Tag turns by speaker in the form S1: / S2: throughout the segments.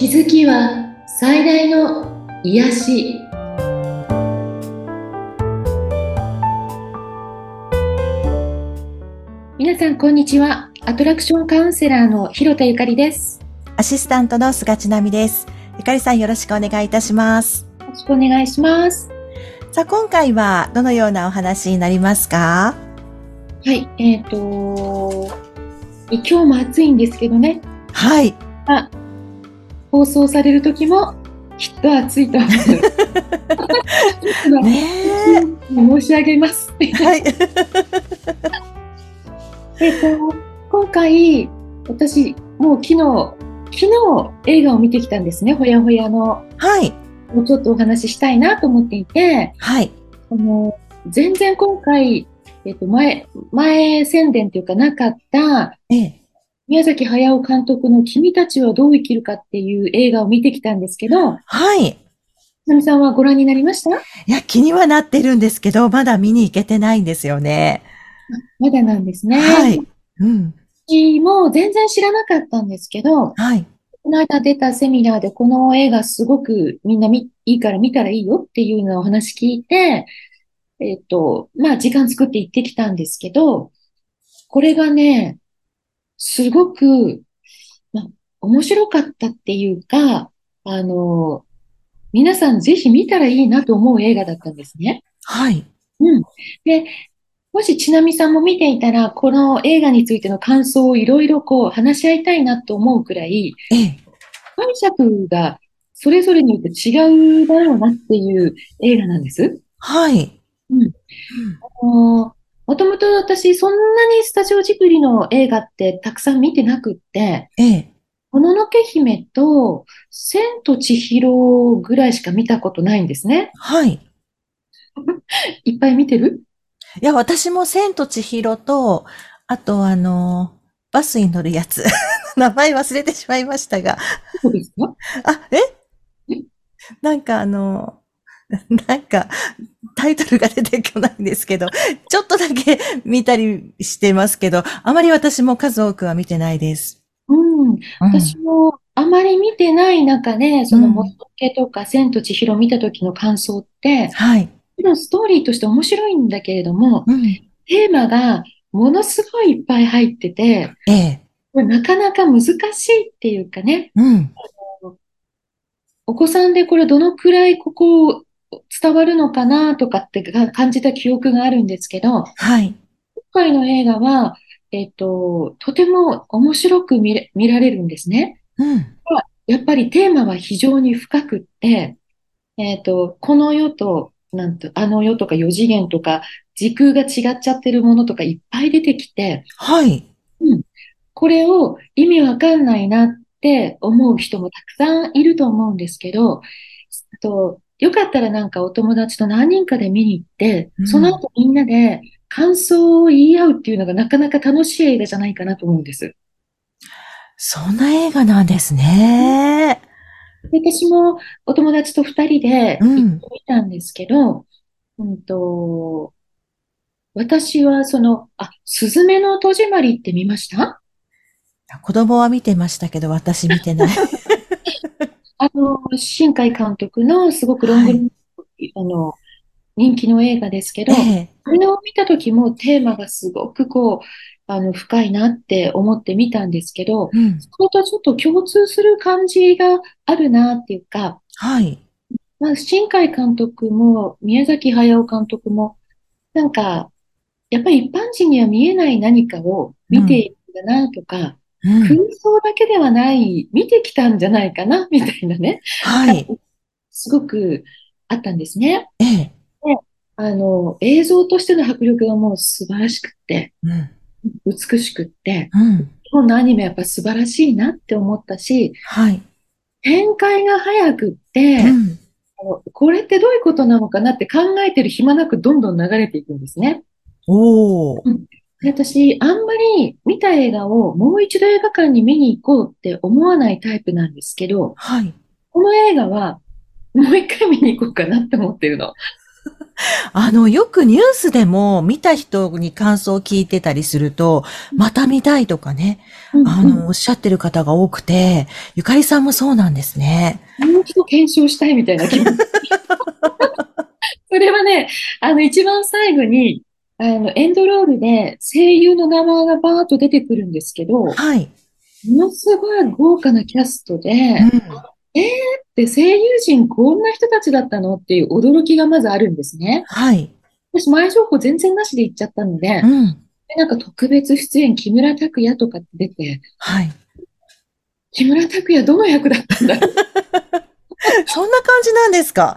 S1: 気づきは最大の癒し。皆さんこんにちは。アトラクションカウンセラーの広田ゆかりです。
S2: アシスタントの菅千奈美です。ゆかりさんよろしくお願いいたします。
S1: よろしくお願いします。
S2: さあ今回はどのようなお話になりますか？
S1: はいえっ、ー、と今日も暑いんですけどね。
S2: はい。
S1: あ放送される時もきっと暑いと思う。ね申し上げます。はい。えっと、今回、私、もう昨日、昨日映画を見てきたんですね、ほやほやの。
S2: はい。
S1: もうちょっとお話ししたいなと思っていて、
S2: はい。
S1: あの、全然今回、えっと、前、前宣伝というかなかった、ええ、宮崎駿監督の君たちはどう生きるかっていう映画を見てきたんですけど、
S2: はい。
S1: なみさんはご覧になりました？い
S2: や、気にはなってるんですけど、まだ見に行けてないんですよね。
S1: まだなんですね。
S2: はい。うん。
S1: 私も全然知らなかったんですけど、
S2: はい。
S1: この間出たセミナーでこの映画すごくみんなみいいから見たらいいよっていうようなお話聞いて、えっ、と、まあ時間作って行ってきたんですけど、これがね、すごく、ま、面白かったっていうか、あの、皆さんぜひ見たらいいなと思う映画だったんですね。
S2: はい。
S1: うん。で、もしちなみさんも見ていたら、この映画についての感想をいろいろこう話し合いたいなと思うくらい、
S2: ええ、
S1: 解釈がそれぞれによって違うだろうなっていう映画なんです。
S2: はい。
S1: うん。あのもともと私、そんなにスタジオジブリの映画ってたくさん見てなくって、
S2: ええ。
S1: もののけ姫と千と千尋ぐらいしか見たことないんですね。
S2: はい。
S1: いっぱい見てる？
S2: いや、私も千と千尋と、あとあの、バスに乗るやつ。名前忘れてしまいましたが。
S1: そうですか？
S2: あ、え？なんかあの、なんか、タイトルが出てこないんですけど、ちょっとだけ見たりしてますけど、あまり私も数多くは見てないです。
S1: うん。私もあまり見てない中で、その、もっとけとか、千と千尋見た時の感想って、
S2: はい。
S1: ストーリーとして面白いんだけれども、
S2: うん、
S1: テーマがものすごいいっぱい入ってて、
S2: ええ、
S1: なかなか難しいっていうかね、
S2: うん、
S1: お子さんでこれどのくらいここ伝わるのかなとかって感じた記憶があるんですけど、
S2: はい。
S1: 今回の映画は、えっと、とても面白く見られるんですね。
S2: うん。
S1: やっぱりテーマは非常に深くって、えっと、この世と、なんと、あの世とか四次元とか、時空が違っちゃってるものとかいっぱい出てきて、
S2: はい。
S1: うん。これを意味わかんないなって思う人もたくさんいると思うんですけど、とよかったらなんかお友達と何人かで見に行って、うん、その後みんなで感想を言い合うっていうのがなかなか楽しい映画じゃないかなと思うんです。
S2: そんな映画なんですね。
S1: 私もお友達と二人で行ってみたんですけど、うん、うんと、私はその、あ、すずめの戸締まりって見ました？
S2: 子供は見てましたけど、私見てない。
S1: あの、新海監督のすごくロング、はい、あの、人気の映画ですけど、えこれを見た時もテーマがすごくこう、あの、深いなって思って見たんですけど、
S2: うん、
S1: それとちょっと共通する感じがあるなっていうか、
S2: はい。
S1: まあ、新海監督も宮崎駿監督も、なんか、やっぱり一般人には見えない何かを見ているんだなとか、空想だけではない、見てきたんじゃないかな、みたいなね。
S2: はい。
S1: すごくあったんですね。
S2: ええ。で、
S1: あの、映像としての迫力がもう素晴らしくて、
S2: うん、
S1: 美しくって、
S2: うん、
S1: 日本のアニメやっぱ素晴らしいなって思ったし、
S2: はい。
S1: 展開が早くって、うん、これってどういうことなのかなって考えてる暇なくどんどん流れていくんですね。
S2: おー。
S1: うん私、あんまり見た映画をもう一度映画館に見に行こうって思わないタイプなんですけど、
S2: はい。
S1: この映画はもう一回見に行こうかなって思ってるの。
S2: あの、よくニュースでも見た人に感想を聞いてたりすると、また見たいとかね、
S1: うん
S2: あの、おっしゃってる方が多くて、ゆかりさんもそうなんですね。
S1: もう一度検証したいみたいな気持ち。それはね、あの、一番最後に、あの、エンドロールで声優の名前がバーッと出てくるんですけど、も
S2: はい。
S1: のすごい豪華なキャストで、
S2: うん
S1: で、声優陣こんな人たちだったのっていう驚きがまずあるんですね。
S2: はい。
S1: 私、前情報全然なしで行っちゃったので
S2: う、ん。
S1: でなんか特別出演、木村拓哉とかって出て、
S2: はい。
S1: 木村拓哉どの役だったんだ？
S2: そんな感じなんですか？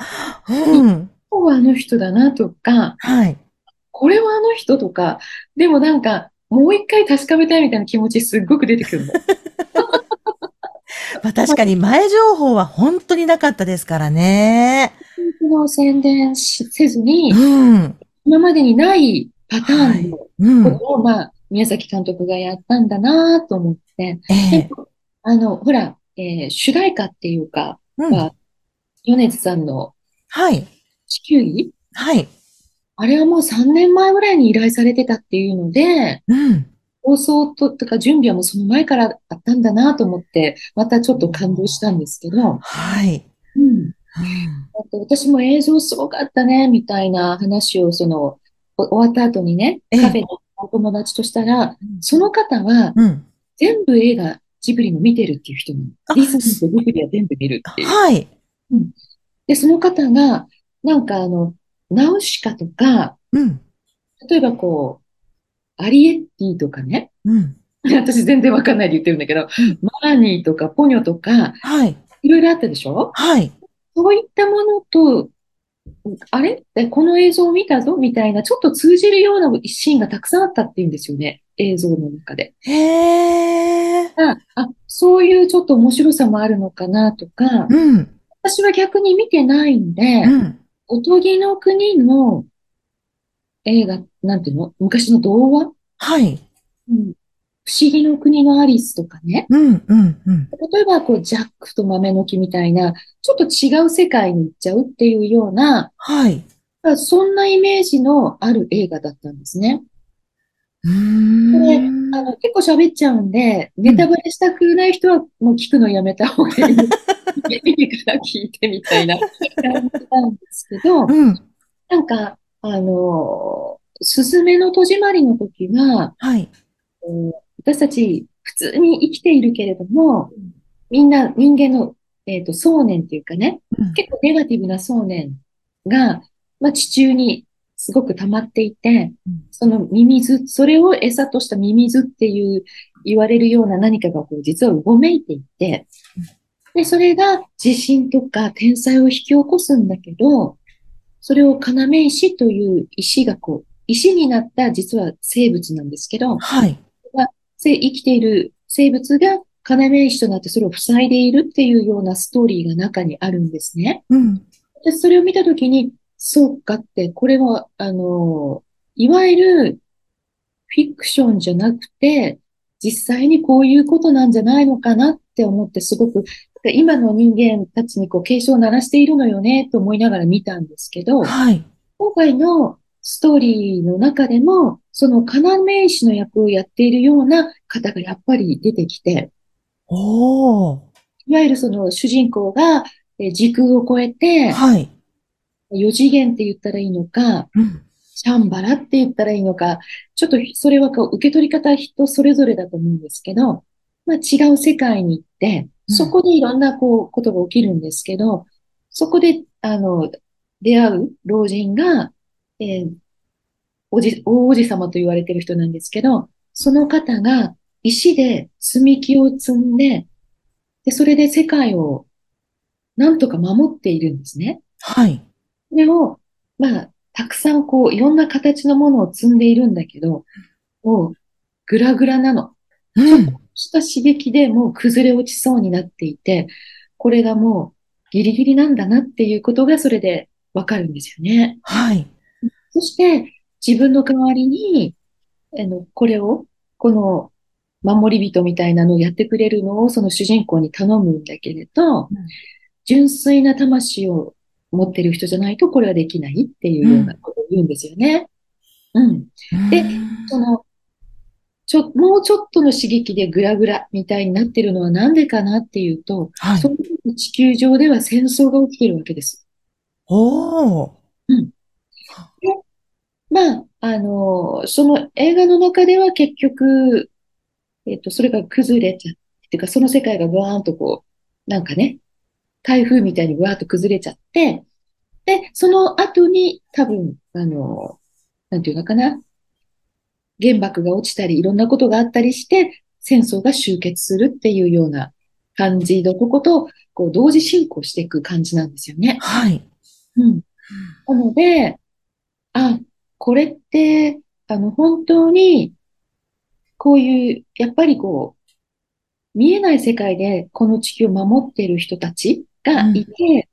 S2: うん。
S1: あの人だなとか、
S2: はい。
S1: これはあの人とか、でもなんか、もう一回確かめたいみたいな気持ちすっごく出てくるの。
S2: まあ確かに前情報は本当になかったですからね。
S1: その宣伝しせずに、
S2: うん。
S1: 今までにないパターンのこ
S2: うん。
S1: とを、まあ、宮崎監督がやったんだなと思って、
S2: ええ
S1: であの、ほら、えー主題歌っていうか、
S2: うん。
S1: は米津さんの
S2: はい。
S1: 地球儀？
S2: はい。
S1: あれはもう3年前ぐらいに依頼されてたっていうので、
S2: うん。
S1: 放送と、とか準備はもうその前からあったんだなと思って、またちょっと感動したんですけど、
S2: はい。
S1: うん。
S2: うん
S1: 私も映像すごかったね、みたいな話を、その、お終わった後にね、
S2: ええ
S1: カフェでお友達としたら、その方は
S2: うん。
S1: 全部映画、ジブリの見てるっていう人なの。
S2: あ
S1: ディズニーとジブリは全部見るっていう。
S2: はい。
S1: で、その方が、なんかあの、ナウシカとか、
S2: うん。
S1: 例えばこう、アリエッティとかね、
S2: うん。
S1: 私全然わかんないで言ってるんだけど、
S2: うん
S1: マーニーとかポニョとか、
S2: はい。
S1: いろいろあったでしょ？
S2: はい。
S1: そういったものと、あれ？えこの映像を見たぞ？みたいな、ちょっと通じるようなシーンがたくさんあったっていうんですよね。映像の中で。
S2: へえ。
S1: あ、あ、そういうちょっと面白さもあるのかなとか、
S2: うん。
S1: 私は逆に見てないんで、
S2: うん。
S1: おとぎの国の映画、なんていうの？昔の童話？
S2: はい。
S1: うん。不思議の国のアリスとかね。
S2: うん。うん。うん。
S1: 例えば、こう、ジャックと豆の木みたいな、ちょっと違う世界に行っちゃうっていうような、
S2: はい。
S1: そんなイメージのある映画だったんですね。で、
S2: ん。
S1: あの、結構喋っちゃうんで、ネタバレしたくない人はもう聞くのやめた方がいい。耳から聞いてみたいな感じなんですけど、
S2: うん。
S1: なんか、あの、すずめの戸締まりの時は、
S2: はい。
S1: こう私たち普通に生きているけれども、みんな人間の、えっと、想念っていうかね、
S2: うん
S1: 結構ネガティブな想念が、まあ、地中にすごく溜まっていて
S2: うん、
S1: そのミミズ、それを餌としたミミズっていう言われるような何かがこう実はうごめいていて、で、それが地震とか天災を引き起こすんだけど、それを要石という石がこう、石になった実は生物なんですけど、
S2: はい。
S1: せ生きている生物が要石となってそれを塞いでいるっていうようなストーリーが中にあるんですね。
S2: うん。
S1: で、それを見たときに、そうかって、これは、あの、いわゆるフィクションじゃなくて、実際にこういうことなんじゃないのかなって思って、すごく、今の人間たちにこう警鐘を鳴らしているのよね、と思いながら見たんですけど、
S2: はい。
S1: 今回のストーリーの中でも、その要石の役をやっているような方がやっぱり出てきて、
S2: おー。
S1: いわゆるその主人公がえー時空を超えて、
S2: はい。
S1: 四次元って言ったらいいのか、
S2: うん。
S1: シャンバラって言ったらいいのか、ちょっとそれはこう受け取り方は人それぞれだと思うんですけど、まあ違う世界に行って、
S2: うん
S1: そこでいろんなこうことが起きるんですけど、そこで、あの、出会う老人が、えーおじ、大王子様と言われてる人なんですけど、その方が石で積み木を積んで、で、それで世界をなんとか守っているんですね。
S2: はい。
S1: それを、まあ、たくさんこう、いろんな形のものを積んでいるんだけど、もう、ぐらぐらなの。
S2: うん。
S1: した刺激でもう崩れ落ちそうになっていて、これがもうギリギリなんだなっていうことがそれでわかるんですよね。
S2: はい。
S1: そして、自分の代わりに、あの、これを、この守り人みたいなのをやってくれるのをその主人公に頼むんだけれど
S2: ん、
S1: 純粋な魂を持ってる人じゃないとこれはできないっていうようなことを言うんですよね。うん。でその、ちょ、もうちょっとの刺激でグラグラみたいになってるのはなんでかなっていうと、
S2: はい
S1: そ。の時地球上では戦争が起きてるわけです。
S2: おー。
S1: まあ、あの、その映画の中では結局、えっと、それが崩れちゃって、っていうかその世界がブワーンとこう、なんかね、台風みたいにブワーッと崩れちゃって、で、その後に多分、あの、なんていうのかな、原爆が落ちたり、いろんなことがあったりして、戦争が終結するっていうような感じのとこと、こう、同時進行していく感じなんですよね。
S2: はい。
S1: うん。なので、あ、これって、あの、本当に、こういう、やっぱりこう、見えない世界でこの地球を守っている人たちがいて、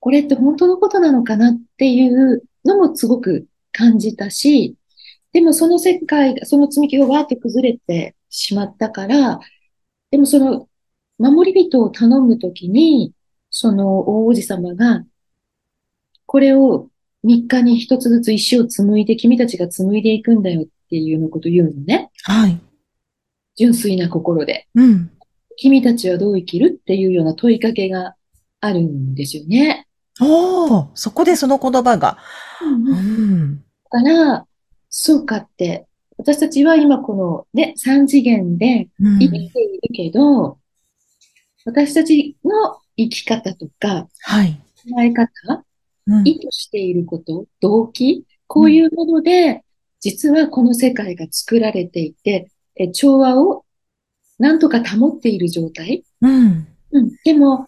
S1: これって本当のことなのかなっていうのもすごく感じたし、でもその世界が、その積み木がわーって崩れてしまったから、でもその守り人を頼むときに、その大王子様が、これを3日に一つずつ石を紡いで、君たちが紡いでいくんだよっていうようなことを言うのね。
S2: はい。
S1: 純粋な心で。
S2: うん。
S1: 君たちはどう生きる？っていうような問いかけがあるんですよね。
S2: おー。そこでその言葉が。うん。
S1: だから、そうかって、私たちは今このね、三次元で
S2: うん
S1: 生きているけど、私たちの生き方とか、
S2: はい。
S1: 考え方、
S2: うん
S1: 意図していること、動機、こういうもので、実はこの世界が作られていて、え調和をなんとか保っている状態。
S2: うん。
S1: うん。でも、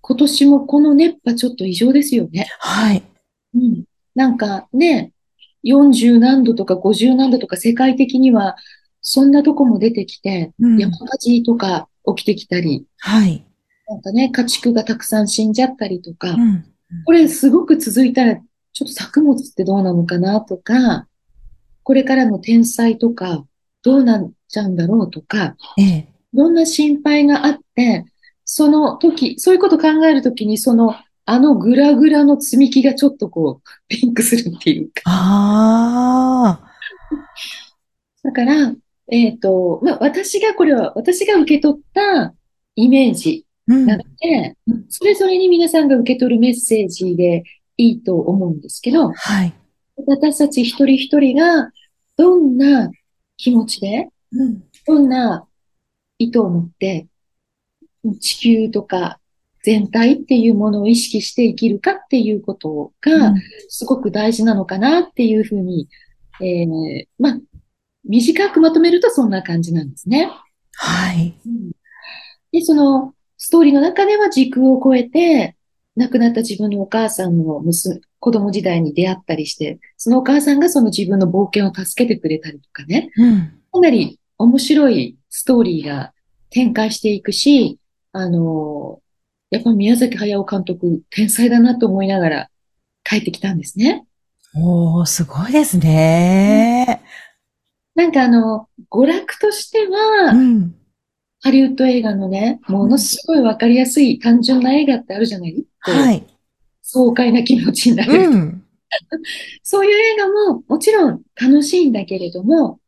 S1: 今年もこの熱波ちょっと異常ですよね。
S2: はい。
S1: うん。なんかね、40何度とか50何度とか世界的には、そんなとこも出てきて、
S2: うん
S1: 山火事とか起きてきたり、
S2: はい。
S1: なんかね、家畜がたくさん死んじゃったりとか、
S2: うん。
S1: これすごく続いたら、ちょっと作物ってどうなのかなとか、これからの天災とか、どうなっちゃうんだろうとか、
S2: ええ。
S1: いろんな心配があって、その時、そういうこと考えるときに、その、あのグラグラの積み木がちょっとこう、ピンクするっていうか。
S2: ああ。
S1: だから、えっと、まあ、私がこれは、私が受け取ったイメージ
S2: うん。
S1: なので、それぞれに皆さんが受け取るメッセージでいいと思うんですけど、
S2: はい。
S1: 私たち一人一人がどんな気持ちで、
S2: うん。
S1: どんな意図を持って、地球とか全体っていうものを意識して生きるかっていうことがすごく大事なのかなっていうふうに、えーまあ、短くまとめるとそんな感じなんですね。
S2: はい。
S1: で、そのストーリーの中では時空を超えて、亡くなった自分のお母さんの娘、子供時代に出会ったりして、そのお母さんがその自分の冒険を助けてくれたりとかね、
S2: うん。
S1: かなり面白いストーリーが展開していくし、あの、やっぱ宮崎駿監督、天才だなと思いながら帰ってきたんですね。
S2: おー、すごいですね。
S1: なんかあの、娯楽としては、
S2: うん。
S1: ハリウッド映画のね、ものすごいわかりやすい単純な映画ってあるじゃない？
S2: はい。
S1: 爽快な気持ちになる。
S2: うん。
S1: そういう映画ももちろん楽しいんだけれども、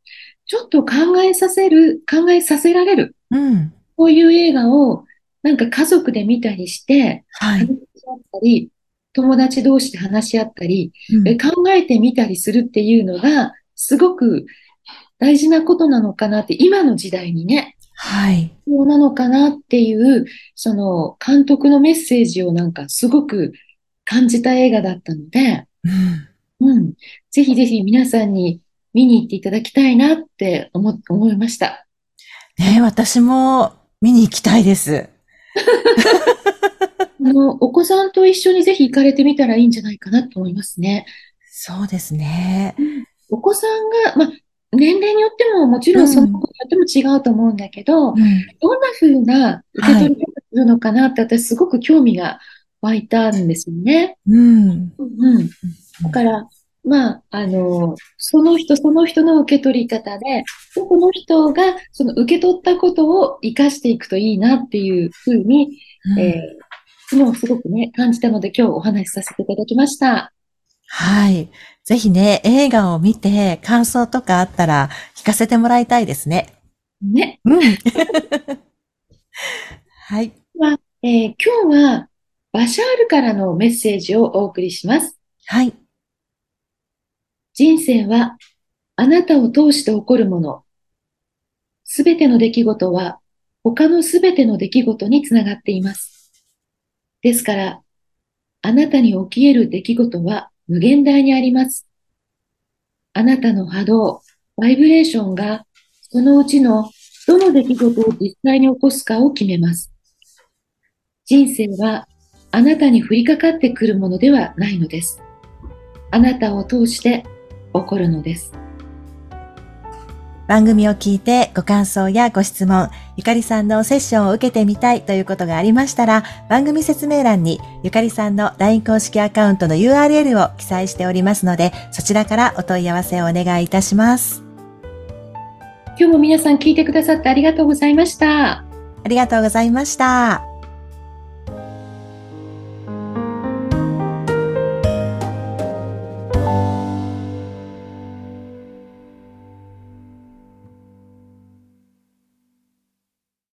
S1: ちょっと考えさせる、考えさせられる。
S2: うん。
S1: こういう映画をなんか家族で見たりして、
S2: はい。
S1: 話し合ったり、友達同士で話し合ったり、
S2: うん
S1: え考えてみたりするっていうのが、すごく大事なことなのかなって、今の時代にね、
S2: はい。
S1: 必要なのかなっていう、その監督のメッセージをなんかすごく感じた映画だったので、
S2: うん。
S1: うん、ぜひぜひ皆さんに見に行っていただきたいなって思、思いました。
S2: ねえ私も見に行きたいです。
S1: あの、お子さんと一緒にぜひ行かれてみたらいいんじゃないかなと思いますね。
S2: そうですね。
S1: お子さんが、まあ、年齢によってももちろんその子によっても違うと思うんだけど、
S2: うん。
S1: どんな風な受け取り方するのかなって私すごく興味が湧いたんですよね。
S2: うん。
S1: うん。だから、まあ、あの、その人その人の受け取り方で、この人がその受け取ったことを活かしていくといいなっていうふうに、えー昨日すごくね、感じたので今日お話しさせていただきました。
S2: はい。ぜひね、映画を見て感想とかあったら聞かせてもらいたいですね。
S1: ね。
S2: うん。はい。
S1: えー今日はバシャールからのメッセージをお送りします。
S2: はい。
S1: 人生はあなたを通して起こるもの。すべての出来事は他のすべての出来事につながっています。ですから、あなたに起き得る出来事は無限大にあります。あなたの波動、バイブレーションがそのうちのどの出来事を実際に起こすかを決めます。人生はあなたに降りかかってくるものではないのです。あなたを通して起こるのです。
S2: 番組を聞いてご感想やご質問、ゆかりさんのセッションを受けてみたいということがありましたら、番組説明欄にゆかりさんの LINE 公式アカウントの URL を記載しておりますので、そちらからお問い合わせをお願いいたします。
S1: 今日も皆さん聞いてくださってありがとうございました。
S2: ありがとうございました。